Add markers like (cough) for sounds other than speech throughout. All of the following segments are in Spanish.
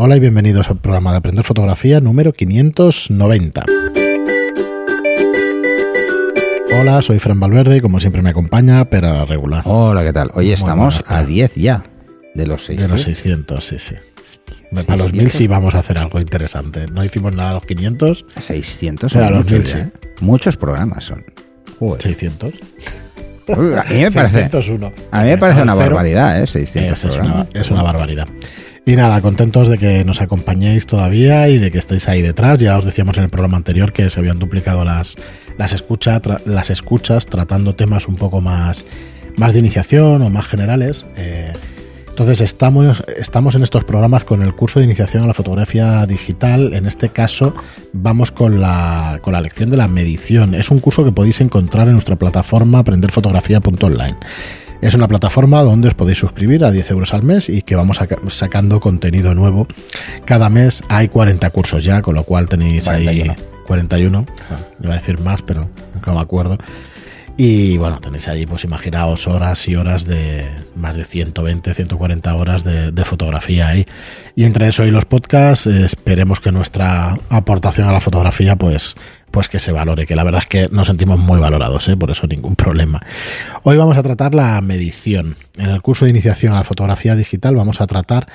Hola y bienvenidos al programa de Aprender Fotografía número 590. Hola, soy Fran Valverde y como siempre me acompaña Pera Regular. Hola, ¿qué tal? Hoy estamos a 10 ya de los 600. De los 600, sí, sí. Para los 1000 sí vamos a hacer algo interesante. No hicimos nada a los 500. 600 Pero a los muchos, 1000 ¿eh? Muchos programas son. Joder. 600. Uy, a mí me parece, 601. a mí me parece una barbaridad, ¿eh? 600 Es, es una, es una barbaridad. Y nada, contentos de que nos acompañéis todavía y de que estéis ahí detrás. Ya os decíamos en el programa anterior que se habían duplicado las, las, las escuchas tratando temas un poco más, más de iniciación o más generales. Eh, entonces estamos, estamos en estos programas con el curso de iniciación a la fotografía digital. En este caso vamos con la, con la lección de la medición. Es un curso que podéis encontrar en nuestra plataforma aprenderfotografía.online. Es una plataforma donde os podéis suscribir a 10 euros al mes y que vamos saca- sacando contenido nuevo. Cada mes hay 40 cursos ya, con lo cual tenéis 41. ahí 41. Bueno, iba a decir más, pero nunca me acuerdo. Y bueno, tenéis ahí, pues imaginaos horas y horas de más de 120, 140 horas de, de fotografía ahí. Y entre eso y los podcasts, eh, esperemos que nuestra aportación a la fotografía, pues, pues que se valore, que la verdad es que nos sentimos muy valorados, ¿eh? por eso ningún problema. Hoy vamos a tratar la medición. En el curso de iniciación a la fotografía digital vamos a tratar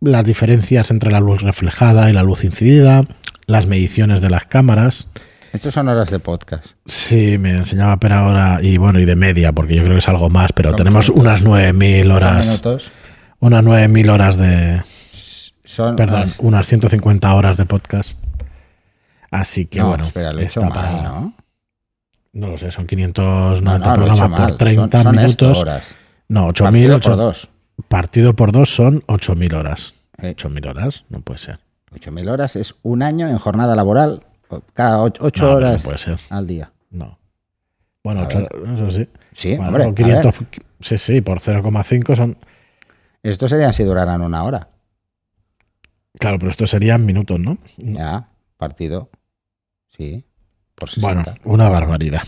las diferencias entre la luz reflejada y la luz incidida, las mediciones de las cámaras, Estos son horas de podcast. Sí, me enseñaba Pera ahora y bueno, y de media, porque yo creo que es algo más, pero tenemos minutos. unas 9.000 horas, minutos. unas 9.000 horas de, Son perdón, horas- unas 150 horas de podcast. Así que no, bueno, espera, lo he hecho está mal, para- ¿no? no lo sé, son 590 No, he programas hecho mal. por 30 son, son minutos. horas. No, Partido 8.000, por ocho- dos. partido por dos son 8.000 horas. Eh. 8.000 horas, no puede ser. 8.000 horas es un año en jornada laboral, cada 8 No, pero horas puede ser, al día. no. Bueno, A ocho- ver. eso sí. Sí, Bueno, hombre. a 500, ver, sí, sí, por 0,5 son... esto sería si duraran una hora. Claro, pero esto serían minutos, ¿no? Ya, partido. Sí, por 60. Bueno, una barbaridad.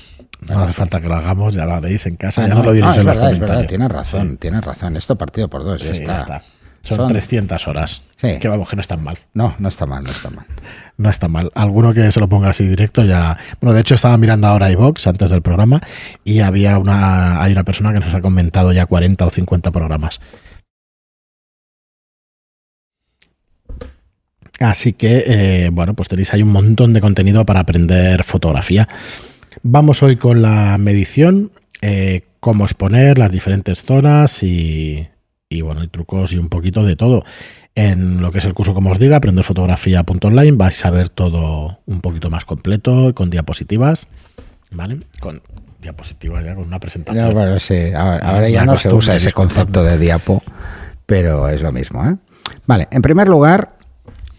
No hace falta que lo hagamos, ya lo haréis en casa, Ah, ya no, no lo diréis en los verdad, es verdad, tienes razón, Sí, tienes razón. Esto partido por dos, ya sí, está. ya está. Son, Son- 300 horas. Sí. Que vamos, que no están mal. No, no está mal, no está mal. (laughs) No está mal. Alguno que se lo ponga así directo ya. Bueno, de hecho estaba mirando ahora iVox antes del programa y había una, hay una persona que nos ha comentado ya 40 o 50 programas. Así que, eh, bueno, pues tenéis ahí un montón de contenido para aprender fotografía. Vamos hoy con la medición, eh, cómo exponer las diferentes zonas y, y, bueno, y trucos y un poquito de todo. En lo que es el curso, como os diga, aprenderfotografía.online, vais a ver todo un poquito más completo, con diapositivas, ¿vale? Con diapositivas ya, con una presentación. No, bueno, sí, ahora, Ah, ahora ya no se usa ese concepto de diapo, pero es lo mismo. ¿eh? Vale, en primer lugar,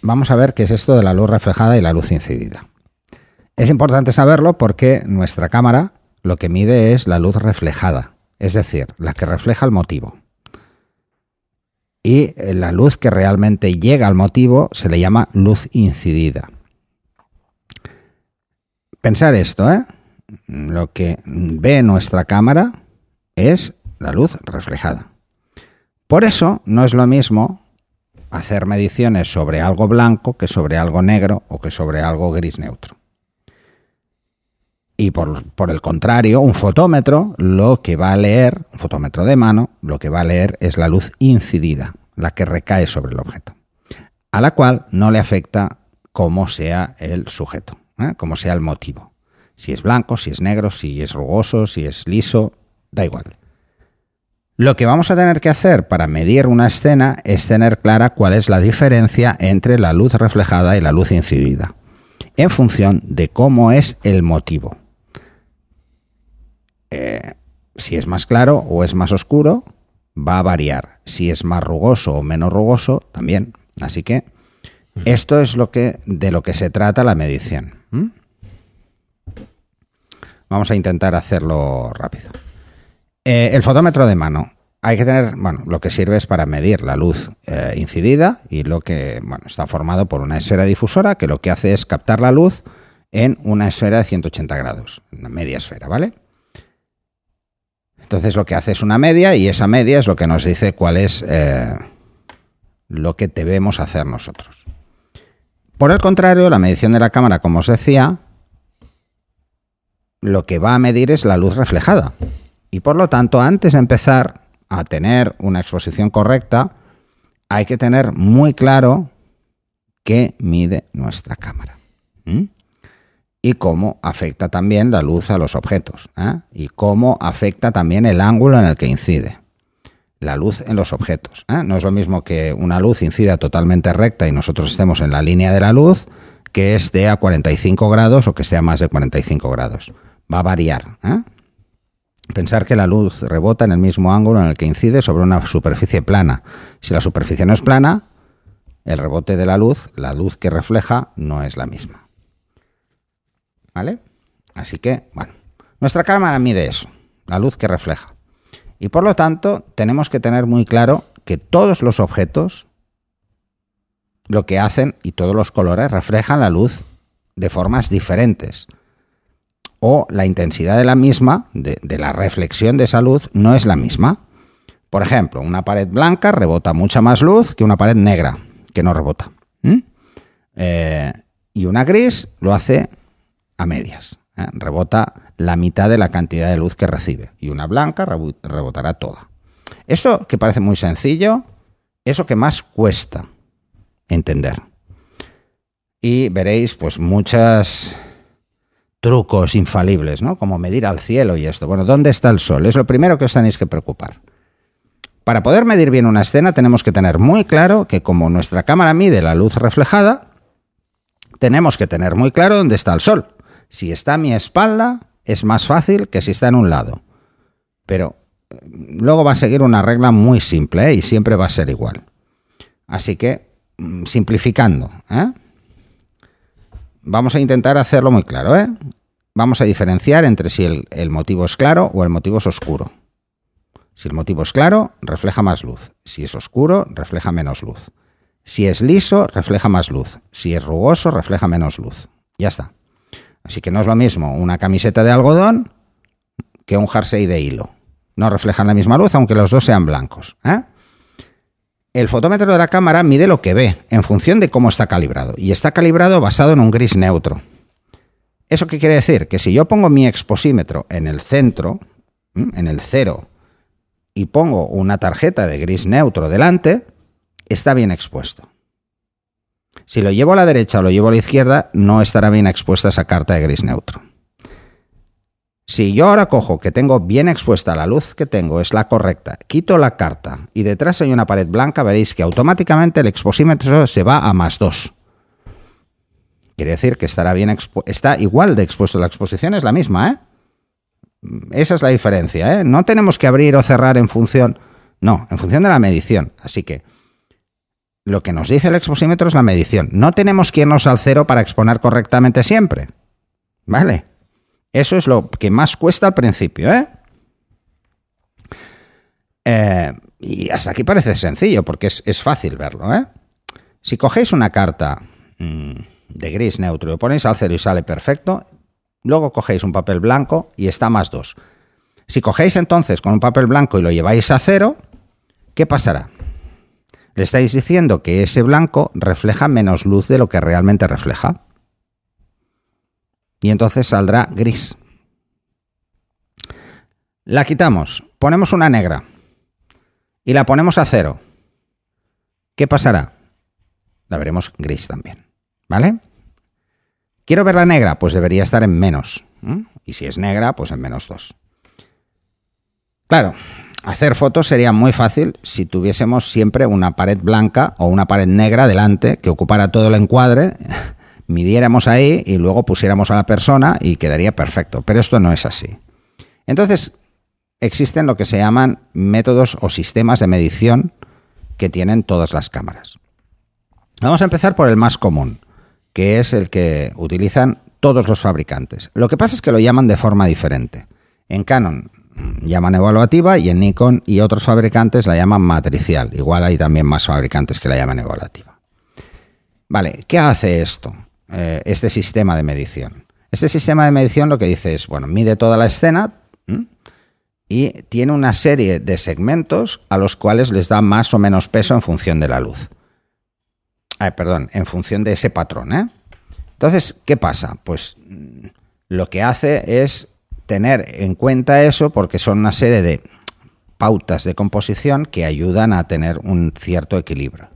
vamos a ver qué es esto de la luz reflejada y la luz incidida. Es importante saberlo porque nuestra cámara lo que mide es la luz reflejada, es decir, la que refleja el motivo. Y eh, la luz que realmente llega al motivo se le llama luz incidida. Pensar esto, ¿eh? Lo que ve nuestra cámara es la luz reflejada. Por eso no es lo mismo hacer mediciones sobre algo blanco que sobre algo negro o que sobre algo gris neutro. Y por, el contrario, un fotómetro lo que va a leer, un fotómetro de mano, lo que va a leer es la luz incidida, la que recae sobre el objeto, a la cual no le afecta cómo sea el sujeto, ¿eh? cómo sea el motivo. Si es blanco, si es negro, si es rugoso, si es liso, da igual. Lo que vamos a tener que hacer para medir una escena es tener clara cuál es la diferencia entre la luz reflejada y la luz incidida, en función de cómo es el motivo. Eh, si es más claro o es más oscuro, va a variar. Si es más rugoso o menos rugoso, también. Así que esto es lo que, de lo que se trata la medición. ¿Mm? Vamos a intentar hacerlo rápido. Eh, el fotómetro de mano. Hay que tener, bueno, lo que sirve es para medir la luz eh, incidida y lo que, bueno, está formado por una esfera difusora que lo que hace es captar la luz en una esfera de 180 grados, una media esfera, ¿vale? Entonces lo que hace es una media y esa media es lo que nos dice cuál es eh, lo que debemos hacer nosotros. Por el contrario, la medición de la cámara, como os decía, lo que va a medir es la luz reflejada. Y por lo tanto, antes de empezar a tener una exposición correcta, hay que tener muy claro qué mide nuestra cámara. Y cómo afecta también la luz a los objetos. ¿eh? Y cómo afecta también el ángulo en el que incide. La luz en los objetos. ¿eh? No es lo mismo que una luz incida totalmente recta y nosotros estemos en la línea de la luz que esté a 45 grados o que esté a más de 45 grados. Va a variar. ¿eh? Pensar que la luz rebota en el mismo ángulo en el que incide sobre una superficie plana. Si la superficie no es plana, el rebote de la luz, la luz que refleja, no es la misma. ¿Vale? Así que, bueno, nuestra cámara mide eso, la luz que refleja. Y por lo tanto, tenemos que tener muy claro que todos los objetos lo que hacen y todos los colores reflejan la luz de formas diferentes o la intensidad de la misma, de, la reflexión de esa luz, no es la misma. Por ejemplo, una pared blanca rebota mucha más luz que una pared negra, que no rebota. Eh, y una gris lo hace a medias. ¿eh? Rebota la mitad de la cantidad de luz que recibe. Y una blanca rebotará toda. Esto que parece muy sencillo, eso que más cuesta entender. Y veréis, pues, muchas trucos infalibles, ¿no? Como medir al cielo y esto. Bueno, ¿dónde está el sol? Es lo primero que os tenéis que preocupar. Para poder medir bien una escena tenemos que tener muy claro que como nuestra cámara mide la luz reflejada, tenemos que tener muy claro dónde está el sol. Si está a mi espalda, es más fácil que si está en un lado. Pero eh, luego va a seguir una regla muy simple ¿eh? y siempre va a ser igual. Así que, mm, simplificando, ¿eh? Vamos a intentar hacerlo muy claro. ¿eh? Vamos a diferenciar entre si el, motivo es claro o el motivo es oscuro. Si el motivo es claro, refleja más luz. Si es oscuro, refleja menos luz. Si es liso, refleja más luz. Si es rugoso, refleja menos luz. Ya está. Así que no es lo mismo una camiseta de algodón que un jersey de hilo. No reflejan la misma luz, aunque los dos sean blancos. ¿eh? El fotómetro de la cámara mide lo que ve en función de cómo está calibrado. Y está calibrado basado en un gris neutro. ¿Eso qué quiere decir? Que si yo pongo mi exposímetro en el centro, en el cero, y pongo una tarjeta de gris neutro delante, está bien expuesto. Si lo llevo a la derecha o lo llevo a la izquierda, no estará bien expuesta esa carta de gris neutro. Si yo ahora cojo que tengo bien expuesta la luz que tengo, es la correcta, quito la carta y detrás hay una pared blanca, veréis que automáticamente el exposímetro se va a más 2. Quiere decir que estará bien está igual de expuesto. La exposición es la misma, ¿eh? Esa es la diferencia, ¿eh? No tenemos que abrir o cerrar en función. No, en función de la medición. Así que lo que nos dice el exposímetro es la medición. No tenemos que irnos al cero para exponer correctamente siempre. ¿Vale? Eso es lo que más cuesta al principio, ¿eh? eh y hasta aquí parece sencillo, porque es, fácil verlo, ¿eh? Si cogéis una carta mm, de gris neutro y ponéis al cero y sale perfecto, luego cogéis un papel blanco y está más 2. Si cogéis entonces con un papel blanco y lo lleváis a cero, ¿qué pasará? Le estáis diciendo que ese blanco refleja menos luz de lo que realmente refleja y entonces saldrá gris. La quitamos, ponemos una negra y la ponemos a cero. ¿Qué pasará? La veremos gris también. ¿Vale? ¿Quiero ver la negra? Pues debería estar en menos. Y si es negra, pues en menos 2. Claro, hacer fotos sería muy fácil si tuviésemos siempre una pared blanca o una pared negra delante que ocupara todo el encuadre midiéramos ahí y luego pusiéramos a la persona y quedaría perfecto. Pero esto no es así. Entonces, existen lo que se llaman métodos o sistemas de medición que tienen todas las cámaras. Vamos a empezar por el más común, que es el que utilizan todos los fabricantes. Lo que pasa es que lo llaman de forma diferente. En Canon llaman evaluativa y en Nikon y otros fabricantes la llaman matricial. Igual hay también más fabricantes que la llaman evaluativa. Vale, ¿qué hace esto? Eh, este sistema de medición. Este sistema de medición lo que dice es, bueno, mide toda la escena y tiene una serie de segmentos a los cuales les da más o menos peso en función de la luz. perdón, en función de ese patrón. ¿eh? Entonces, ¿qué pasa? Pues mm, lo que hace es tener en cuenta eso porque son una serie de pautas de composición que ayudan a tener un cierto equilibrio.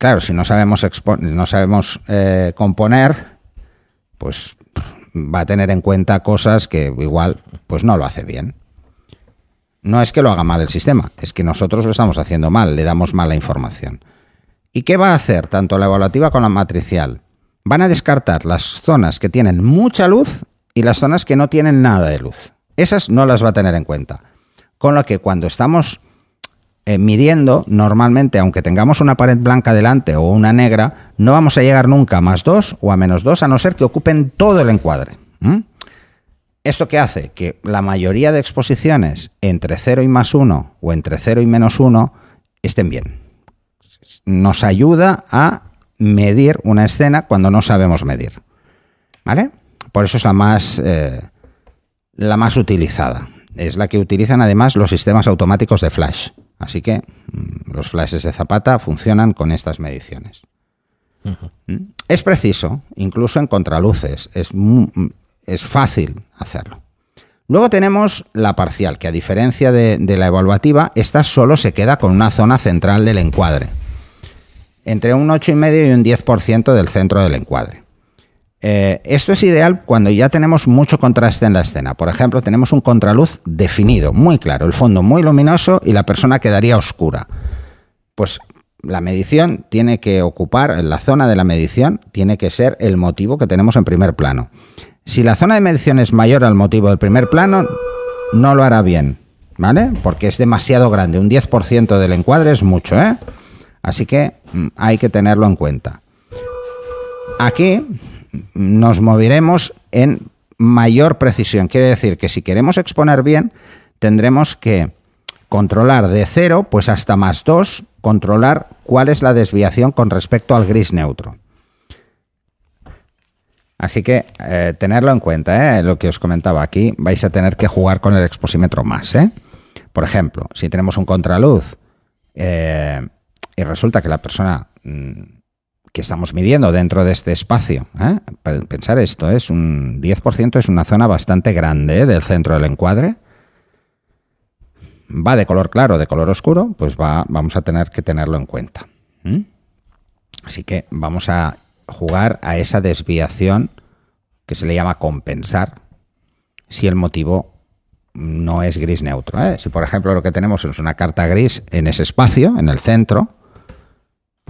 Claro, si no sabemos, no sabemos eh, componer, pues va a tener en cuenta cosas que igual pues no lo hace bien. No es que lo haga mal el sistema, es que nosotros lo estamos haciendo mal, le damos mala información. ¿Y qué va a hacer tanto la evaluativa como la matricial? Van a descartar las zonas que tienen mucha luz y las zonas que no tienen nada de luz. Esas no las va a tener en cuenta. Con lo que cuando estamos eh, midiendo, normalmente, aunque tengamos una pared blanca delante o una negra, no vamos a llegar nunca a más 2 o a menos 2, a no ser que ocupen todo el encuadre. ¿Esto qué hace? Que la mayoría de exposiciones entre 0 y más 1 o entre 0 y menos 1 estén bien. Nos ayuda a medir una escena cuando no sabemos medir. ¿Vale? Por eso es la más, eh, la más utilizada. Es la que utilizan además los sistemas automáticos de flash. Así que mm, los flashes de Zapata funcionan con estas mediciones. ¿Mm? Es preciso, incluso en contraluces. Es es fácil hacerlo. Luego tenemos la parcial, que a diferencia de, la evaluativa, esta solo se queda con una zona central del encuadre. Entre un 8,5 y un 10% del centro del encuadre. Eh, esto es ideal cuando ya tenemos mucho contraste en la escena. Por ejemplo, tenemos un contraluz definido, muy claro, el fondo muy luminoso y la persona quedaría oscura. Pues la medición tiene que ocupar, la zona de la medición tiene que ser el motivo que tenemos en primer plano. Si la zona de medición es mayor al motivo del primer plano, no lo hará bien, ¿vale? Porque es demasiado grande. Un 10% del encuadre es mucho, ¿eh? Así que mm, hay que tenerlo en cuenta. Aquí nos moveremos en mayor precisión. Quiere decir que si queremos exponer bien, tendremos que controlar de 0 pues hasta más 2, controlar cuál es la desviación con respecto al gris neutro. Así que eh, tenerlo en cuenta, ¿eh? lo que os comentaba aquí, vais a tener que jugar con el exposímetro más. ¿eh? Por ejemplo, si tenemos un contraluz eh, y resulta que la persona mm, que estamos midiendo dentro de este espacio, pensar esto, es un 10% es una zona bastante grande del centro del encuadre, va de color claro, de color oscuro, pues va, vamos a tener que tenerlo en cuenta. Así que vamos a jugar a esa desviación que se le llama compensar si el motivo no es gris neutro. ¿eh? Si, por ejemplo, lo que tenemos es una carta gris en ese espacio, en el centro,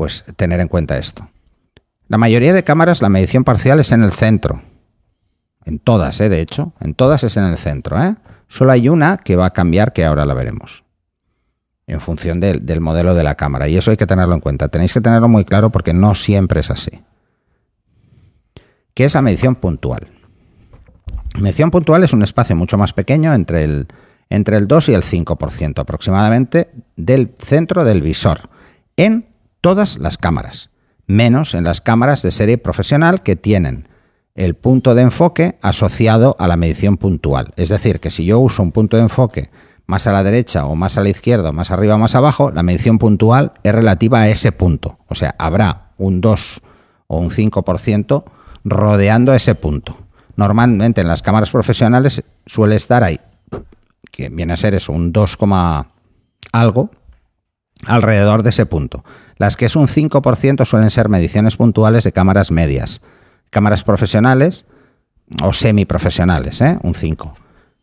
pues tener en cuenta esto. La mayoría de cámaras, la medición parcial es en el centro. En todas, ¿eh? de hecho. En todas es en el centro. ¿eh? Solo hay una que va a cambiar, que ahora la veremos. En función del modelo de la cámara. Y eso hay que tenerlo en cuenta. Tenéis que tenerlo muy claro porque no siempre es así que es la medición puntual. medición puntual es un espacio mucho más pequeño entre el, entre el 2 y el 5% aproximadamente del centro del visor en todas las cámaras, menos en las cámaras de serie profesional que tienen el punto de enfoque asociado a la medición puntual. Es decir, que si yo uso un punto de enfoque más a la derecha o más a la izquierda, más arriba o más abajo, la medición puntual es relativa a ese punto. O sea, habrá un 2 o un 5% rodeando ese punto. Normalmente en las cámaras profesionales suele estar ahí, que viene a ser eso, un 2, algo alrededor de ese punto. Las que es un 5% suelen ser mediciones puntuales de cámaras medias. Cámaras profesionales o semiprofesionales, ¿eh? un 5.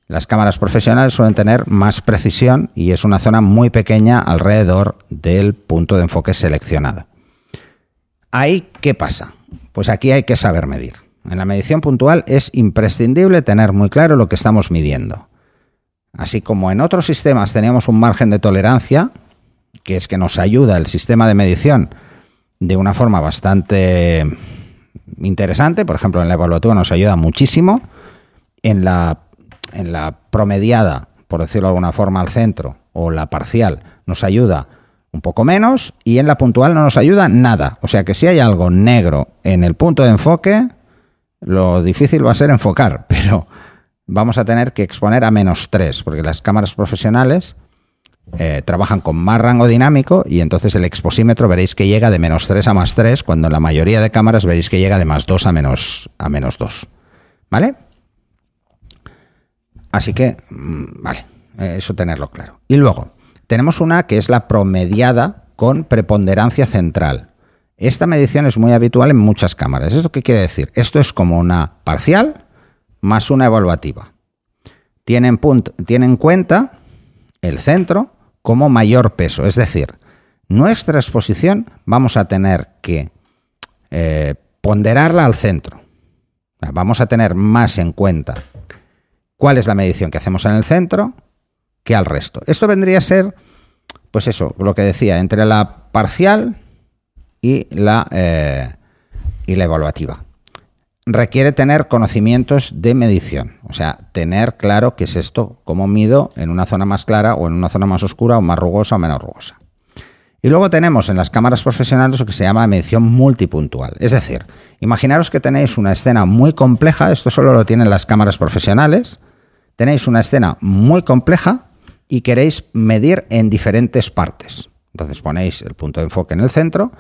Las cámaras profesionales suelen tener más precisión y es una zona muy pequeña alrededor del punto de enfoque seleccionado. Ahí, ¿qué pasa? Pues aquí hay que saber medir. En la medición puntual es imprescindible tener muy claro lo que estamos midiendo. Así como en otros sistemas teníamos un margen de tolerancia, que es que nos ayuda el sistema de medición de una forma bastante interesante, por ejemplo en la evaluativa nos ayuda muchísimo, en la, en la promediada, por decirlo de alguna forma, al centro, o la parcial, nos ayuda un poco menos y en la puntual no nos ayuda nada. O sea que si hay algo negro en el punto de enfoque, lo difícil va a ser enfocar, (laughs) pero vamos a tener que exponer a menos 3, porque las cámaras profesionales eh, trabajan con más rango dinámico y entonces el exposímetro veréis que llega de menos 3 a más 3, cuando en la mayoría de cámaras veréis que llega de más 2 a menos, a menos 2. ¿Vale? Así que, mm, vale, eh, eso tenerlo claro. Y luego, tenemos una que es la promediada con preponderancia central. Esta medición es muy habitual en muchas cámaras. ¿Esto qué quiere decir? Esto es como una parcial más una evaluativa. Tiene en cuenta el centro como mayor peso. Es decir, nuestra exposición vamos a tener que eh, ponderarla al centro. Vamos a tener más en cuenta cuál es la medición que hacemos en el centro que al resto. Esto vendría a ser, pues eso, lo que decía, entre la parcial y la, eh, y la evaluativa. Requiere tener conocimientos de medición, o sea, tener claro qué es esto, cómo mido en una zona más clara o en una zona más oscura o más rugosa o menos rugosa. Y luego tenemos en las cámaras profesionales lo que se llama medición multipuntual. Es decir, imaginaros que tenéis una escena muy compleja, esto solo lo tienen las cámaras profesionales, tenéis una escena muy compleja y queréis medir en diferentes partes. Entonces ponéis el punto de enfoque en el centro,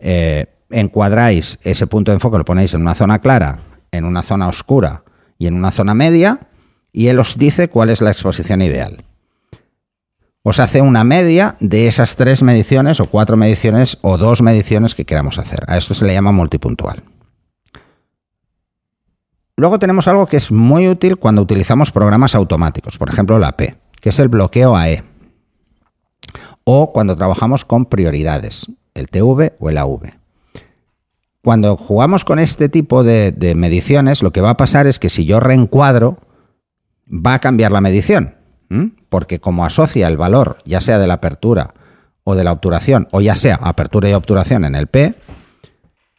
eh, encuadráis ese punto de enfoque, lo ponéis en una zona clara, en una zona oscura y en una zona media, y él os dice cuál es la exposición ideal. Os hace una media de esas tres mediciones o cuatro mediciones o dos mediciones que queramos hacer. A esto se le llama multipuntual. Luego tenemos algo que es muy útil cuando utilizamos programas automáticos, por ejemplo la P, que es el bloqueo AE. O cuando trabajamos con prioridades, el TV o el AV. Cuando jugamos con este tipo de, mediciones, lo que va a pasar es que si yo reencuadro, va a cambiar la medición, porque como asocia el valor, ya sea de la apertura o de la obturación, o ya sea apertura y obturación en el P,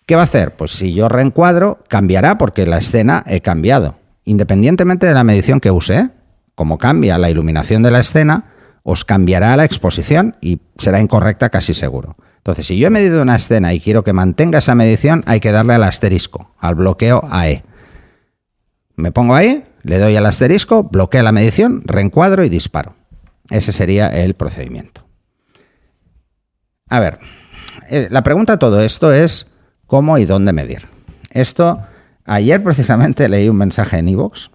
¿qué va a hacer? Pues si yo reencuadro, cambiará porque la escena he cambiado, independientemente de la medición que use. Como cambia la iluminación de la escena, os cambiará la exposición y será incorrecta casi seguro. Entonces, si yo he medido una escena y quiero que mantenga esa medición, hay que darle al asterisco, al bloqueo AE. Me pongo ahí, le doy al asterisco, bloqueo la medición, reencuadro y disparo. Ese sería el procedimiento. A ver, eh, la pregunta a todo esto es cómo y dónde medir. Esto, ayer precisamente leí un mensaje en iVoox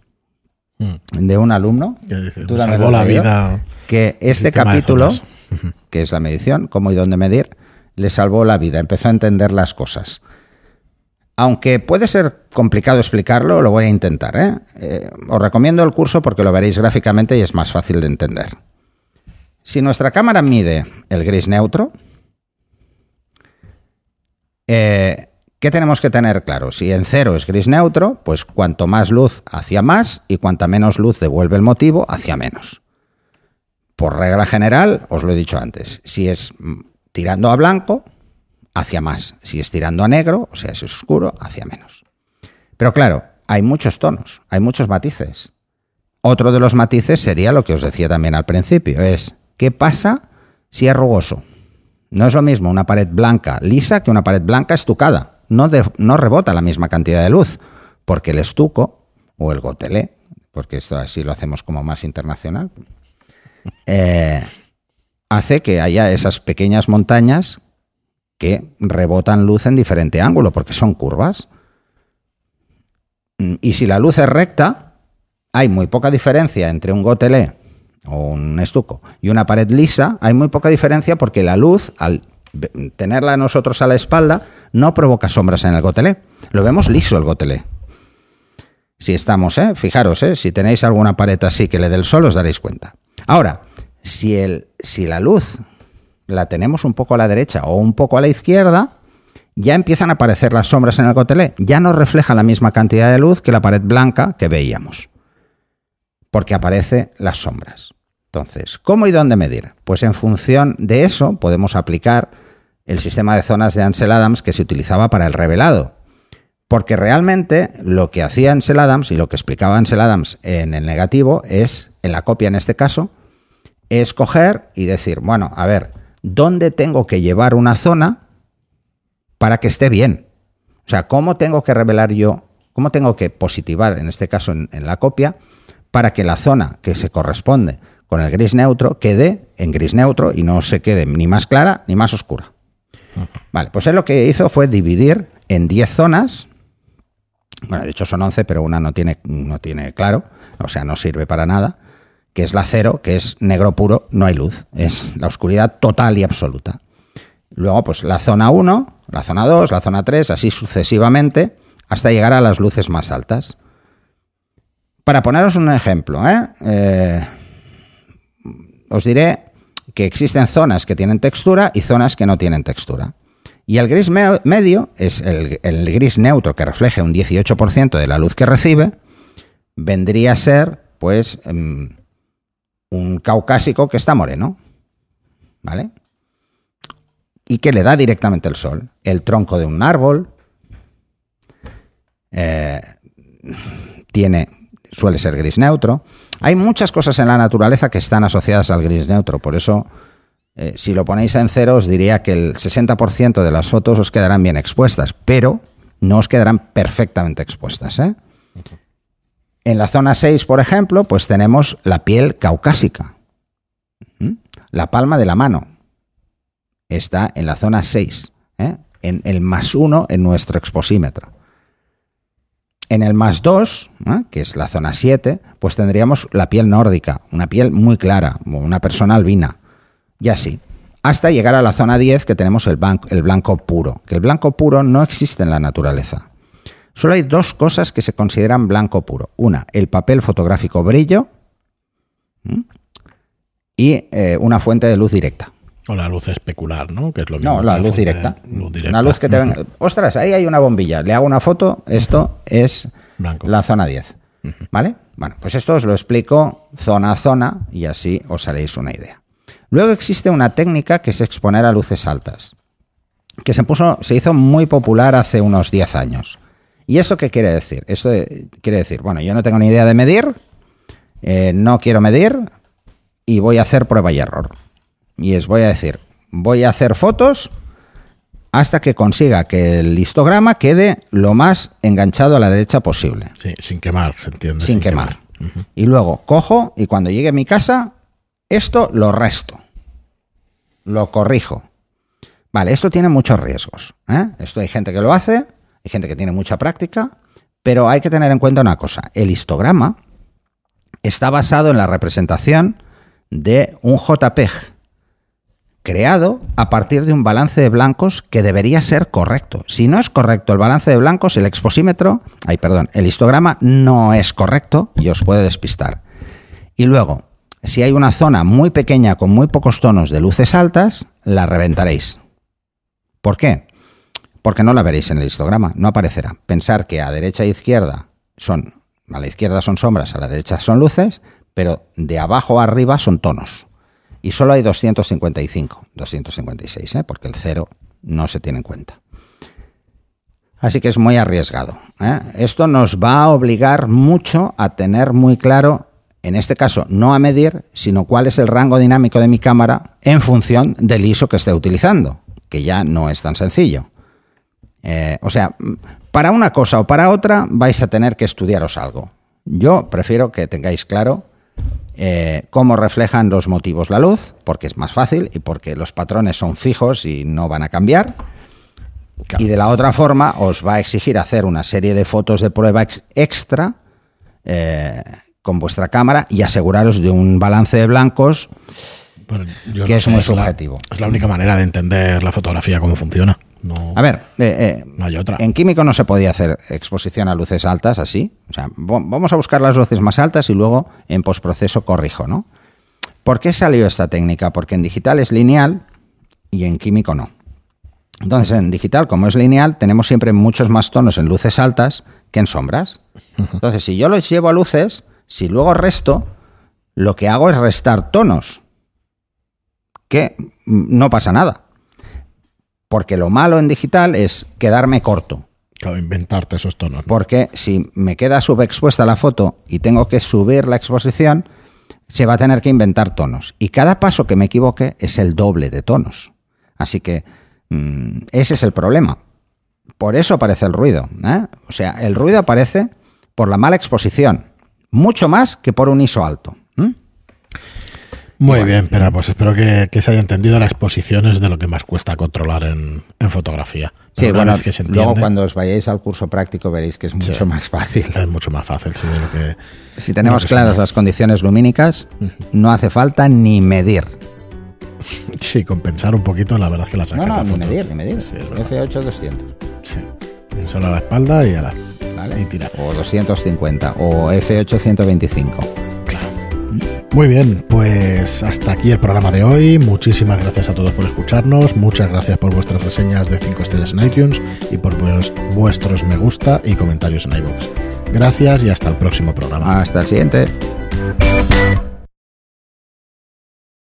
mm. de un alumno que salvó la vida que este capítulo, que es la medición, cómo y dónde medir, le salvó la vida, empezó a entender las cosas. Aunque puede ser complicado explicarlo, lo voy a intentar. ¿eh? Eh, os recomiendo el curso porque lo veréis gráficamente y es más fácil de entender. Si nuestra cámara mide el gris neutro, eh, ¿qué tenemos que tener claro? Si en cero es gris neutro, pues cuanto más luz hacia más y cuanta menos luz devuelve el motivo hacia menos. Por regla general, os lo he dicho antes, si es tirando a blanco, hacia más. Si es tirando a negro, o sea, si es oscuro, hacia menos. Pero claro, hay muchos tonos, hay muchos matices. Otro de los matices sería lo que os decía también al principio, es ¿qué pasa si es rugoso? No es lo mismo una pared blanca lisa que una pared blanca estucada. No, no rebota la misma cantidad de luz, porque el estuco o el gotelé, porque esto así lo hacemos como más internacional, eh, hace que haya esas pequeñas montañas que rebotan luz en diferente ángulo, porque son curvas. Y si la luz es recta, hay muy poca diferencia entre un gotelé o un estuco y una pared lisa, hay muy poca diferencia porque la luz, al tenerla nosotros a la espalda, no provoca sombras en el gotelé. Lo vemos liso el gotelé. Si estamos, ¿eh? fijaros, ¿eh? si tenéis alguna pared así que le dé el sol, os daréis cuenta. Ahora, si, el, si la luz la tenemos un poco a la derecha o un poco a la izquierda, ya empiezan a aparecer las sombras en el gotelé. Ya no refleja la misma cantidad de luz que la pared blanca que veíamos, porque aparecen las sombras. Entonces, ¿cómo y dónde medir? Pues en función de eso podemos aplicar el sistema de zonas de Ansel Adams que se utilizaba para el revelado. Porque realmente lo que hacía Ansel Adams y lo que explicaba Ansel Adams en el negativo es, en la copia en este caso, es coger y decir, bueno, a ver, ¿dónde tengo que llevar una zona para que esté bien? O sea, ¿cómo tengo que revelar yo, cómo tengo que positivar, en este caso en, la copia, para que la zona que se corresponde con el gris neutro quede en gris neutro y no se quede ni más clara ni más oscura. Vale, pues él lo que hizo fue dividir en 10 zonas. Bueno, de hecho son 11, pero una no tiene, no tiene claro, o sea, no sirve para nada, que es la cero, que es negro puro, no hay luz, es la oscuridad total y absoluta. Luego, pues la zona 1, la zona 2, la zona 3, así sucesivamente, hasta llegar a las luces más altas. Para poneros un ejemplo, ¿eh? Eh, os diré que existen zonas que tienen textura y zonas que no tienen textura. Y el gris medio es el, gris neutro que refleja un 18% de la luz que recibe, vendría a ser, pues, em, un caucásico que está moreno. ¿Vale? Y que le da directamente el sol. El tronco de un árbol eh, tiene, suele ser gris neutro. Hay muchas cosas en la naturaleza que están asociadas al gris neutro, por eso eh, si lo ponéis en cero os diría que el 60% de las fotos os quedarán bien expuestas, pero no os quedarán perfectamente expuestas. ¿eh? En la zona 6, por ejemplo, pues tenemos la piel caucásica. La palma de la mano está en la zona 6, ¿eh? en el más 1 en nuestro exposímetro. En el más 2, que es la zona 7, pues tendríamos la piel nórdica, una piel muy clara, una persona albina, y así. Hasta llegar a la zona 10, que tenemos el blanco puro, que el blanco puro no existe en la naturaleza. Solo hay dos cosas que se consideran blanco puro. Una, el papel fotográfico brillo y eh, una fuente de luz directa. O la luz especular, ¿no? Que es lo mismo no, la, luz directa. Una luz que te venga. (laughs) Ostras, ahí hay una bombilla. Le hago una foto. Esto es la zona 10. ¿Vale? Bueno, pues esto os lo explico zona a zona y así os haréis una idea. Luego existe una técnica que es exponer a luces altas, que se, puso, se hizo muy popular hace unos 10 años. ¿Y eso qué quiere decir? Eso quiere decir, bueno, yo no tengo ni idea de medir, eh, no quiero medir y voy a hacer prueba y error. Y es, voy a decir, voy a hacer fotos hasta que consiga que el histograma quede lo más enganchado a la derecha posible. Sí, sin quemar, se entiende. Sin, quemar. Y luego cojo y cuando llegue a mi casa, esto lo resto. Lo corrijo. Vale, esto tiene muchos riesgos. ¿eh? Esto hay gente que lo hace, hay gente que tiene mucha práctica, pero hay que tener en cuenta una cosa. El histograma está basado en la representación de un JPEG, creado a partir de un balance de blancos que debería ser correcto. Si no es correcto el balance de blancos, el exposímetro, ay, perdón, el histograma no es correcto y os puede despistar. Y luego, si hay una zona muy pequeña con muy pocos tonos de luces altas, la reventaréis. ¿Por qué? Porque no la veréis en el histograma, no aparecerá. Pensar que a derecha e izquierda son, a la izquierda son sombras, a la derecha son luces, pero de abajo a arriba son tonos y solo hay 255, 256, ¿eh? porque el cero no se tiene en cuenta. Así que es muy arriesgado. ¿eh? Esto nos va a obligar mucho a tener muy claro, en este caso, no a medir, sino cuál es el rango dinámico de mi cámara en función del ISO que esté utilizando, que ya no es tan sencillo. Eh, o sea, para una cosa o para otra vais a tener que estudiaros algo. Yo prefiero que tengáis claro eh, cómo reflejan los motivos la luz, porque es más fácil y porque los patrones son fijos y no van a cambiar. Y de la otra forma os va a exigir hacer una serie de fotos de prueba extra eh, con vuestra cámara y aseguraros de un balance de blancos que es muy subjetivo. es la única manera de entender la fotografía, cómo funciona a ver, eh, eh, otra. En químico no se podía hacer exposición a luces altas así. O sea, vamos a buscar las luces más altas y luego en postproceso corrijo, ¿no? ¿Por qué salió esta técnica? Porque en digital es lineal y en químico no. Entonces, en digital, como es lineal, tenemos siempre muchos más tonos en luces altas que en sombras. (laughs) Entonces, si yo los llevo a luces, si luego resto, lo que hago es restar tonos, que no pasa nada. Porque lo malo en digital es quedarme corto. Claro, inventarte esos tonos. Porque si me queda subexpuesta la foto y tengo que subir la exposición, se va a tener que inventar tonos. Y cada paso que me equivoque es el doble de tonos. Así que mm, ese es el problema. Por eso aparece el ruido. ¿eh? O sea, el ruido aparece por la mala exposición. Mucho más que por un ISO alto. Muy bien, pero pues espero que, se haya entendido la exposición es de lo que más cuesta controlar en, fotografía. sí, bueno, luego cuando os vayáis al curso práctico veréis que es mucho más fácil. Es mucho más fácil, sí, de lo que... Si tenemos claras las condiciones lumínicas, no hace falta ni medir. Sí, compensar un poquito, la verdad es que la saca. No, no, ni medir, ni medir. F8 200. Sí. Solo a la espalda y a la. Y tirar. O 250. O F8 125. Claro. Muy bien, pues hasta aquí el programa de hoy. Muchísimas gracias a todos por escucharnos. Muchas gracias por vuestras reseñas de 5 estrellas en iTunes y por vuestros me gusta y comentarios en iVoox. Gracias y hasta el próximo programa. Hasta el siguiente.